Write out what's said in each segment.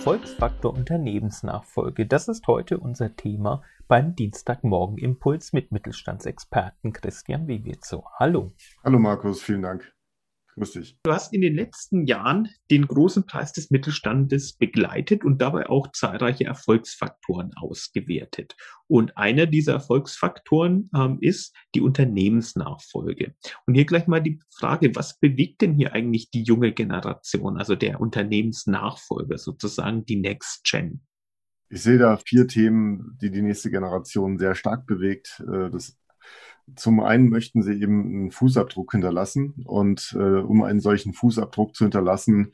Erfolgsfaktor Unternehmensnachfolge. Das ist heute unser Thema beim Dienstagmorgen Impuls mit Mittelstandsexperten Christian Wiewitzo. Hallo. Hallo Markus, vielen Dank. Dich. Du hast in den letzten Jahren den großen Preis des Mittelstandes begleitet und dabei auch zahlreiche Erfolgsfaktoren ausgewertet. Und einer dieser Erfolgsfaktoren ähm, ist die Unternehmensnachfolge. Und hier gleich mal die Frage, was bewegt denn hier eigentlich die junge Generation, also der Unternehmensnachfolger, sozusagen die Next Gen? Ich sehe da vier Themen, die die nächste Generation sehr stark bewegt. Äh, das zum einen möchten sie eben einen Fußabdruck hinterlassen und äh, um einen solchen Fußabdruck zu hinterlassen,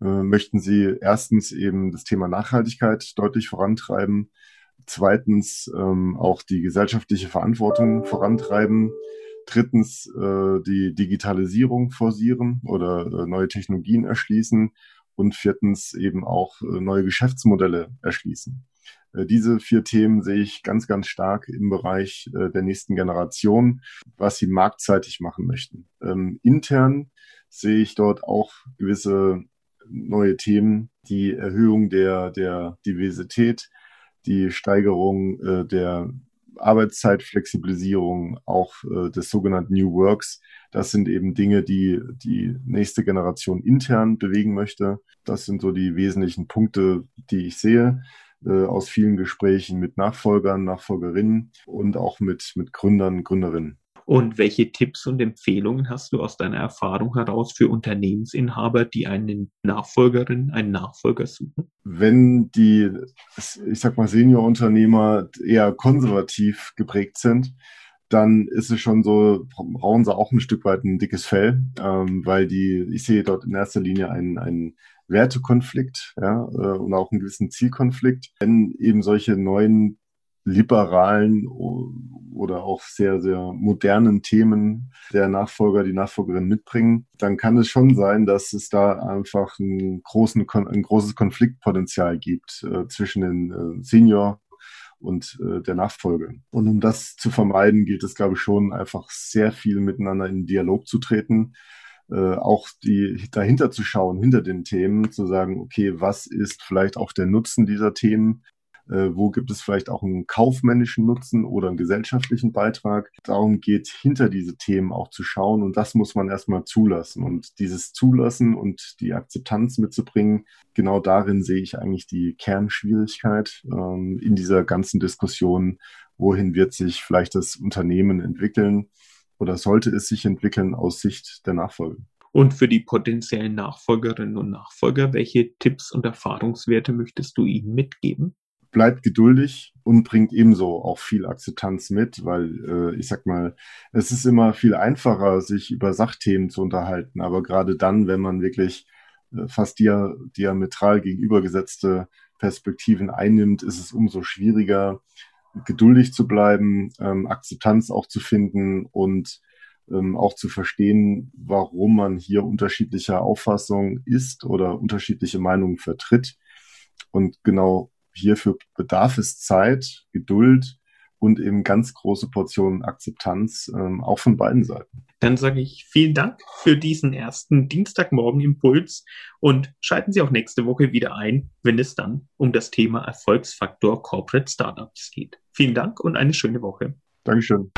äh, möchten sie erstens eben das Thema Nachhaltigkeit deutlich vorantreiben, zweitens ähm, auch die gesellschaftliche Verantwortung vorantreiben, drittens äh, die Digitalisierung forcieren oder äh, neue Technologien erschließen und viertens eben auch äh, neue Geschäftsmodelle erschließen. Äh, diese vier Themen sehe ich ganz, ganz stark im Bereich äh, der nächsten Generation, was sie marktseitig machen möchten. Ähm, intern sehe ich dort auch gewisse neue Themen, die Erhöhung der, der Diversität, die Steigerung äh, der Arbeitszeitflexibilisierung, auch des sogenannten New Works. Das sind eben Dinge, die die nächste Generation intern bewegen möchte. Das sind so die wesentlichen Punkte, die ich sehe äh, aus vielen Gesprächen mit Nachfolgern, Nachfolgerinnen und auch mit, mit Gründern, Gründerinnen. Und welche Tipps und Empfehlungen hast du aus deiner Erfahrung heraus für Unternehmensinhaber, die einen Nachfolgerin, einen Nachfolger suchen? Wenn die, ich sag mal, Seniorunternehmer eher konservativ geprägt sind, dann ist es schon so, brauchen sie auch ein Stück weit ein dickes Fell, ähm, weil die, ich sehe dort in erster Linie einen, einen Wertekonflikt ja, äh, und auch einen gewissen Zielkonflikt. Wenn eben solche neuen liberalen oder auch sehr, sehr modernen Themen der Nachfolger, die Nachfolgerin mitbringen, dann kann es schon sein, dass es da einfach einen großen, ein großes Konfliktpotenzial gibt äh, zwischen den äh, Senior und äh, der Nachfolge. Und um das zu vermeiden, gilt es, glaube ich, schon einfach sehr viel miteinander in Dialog zu treten, äh, auch die dahinter zu schauen, hinter den Themen, zu sagen, okay, was ist vielleicht auch der Nutzen dieser Themen? Äh, wo gibt es vielleicht auch einen kaufmännischen Nutzen oder einen gesellschaftlichen Beitrag. Darum geht hinter diese Themen auch zu schauen und das muss man erstmal zulassen. Und dieses Zulassen und die Akzeptanz mitzubringen, genau darin sehe ich eigentlich die Kernschwierigkeit ähm, in dieser ganzen Diskussion, wohin wird sich vielleicht das Unternehmen entwickeln oder sollte es sich entwickeln aus Sicht der Nachfolge. Und für die potenziellen Nachfolgerinnen und Nachfolger, welche Tipps und Erfahrungswerte möchtest du ihnen mitgeben? Bleibt geduldig und bringt ebenso auch viel Akzeptanz mit, weil äh, ich sag mal, es ist immer viel einfacher, sich über Sachthemen zu unterhalten, aber gerade dann, wenn man wirklich äh, fast dia diametral gegenübergesetzte Perspektiven einnimmt, ist es umso schwieriger, geduldig zu bleiben, ähm, Akzeptanz auch zu finden und ähm, auch zu verstehen, warum man hier unterschiedlicher Auffassung ist oder unterschiedliche Meinungen vertritt. Und genau hierfür bedarf es Zeit, Geduld und eben ganz große Portionen Akzeptanz, ähm, auch von beiden Seiten. Dann sage ich vielen Dank für diesen ersten Dienstagmorgen-Impuls und schalten Sie auch nächste Woche wieder ein, wenn es dann um das Thema Erfolgsfaktor Corporate Startups geht. Vielen Dank und eine schöne Woche. Dankeschön.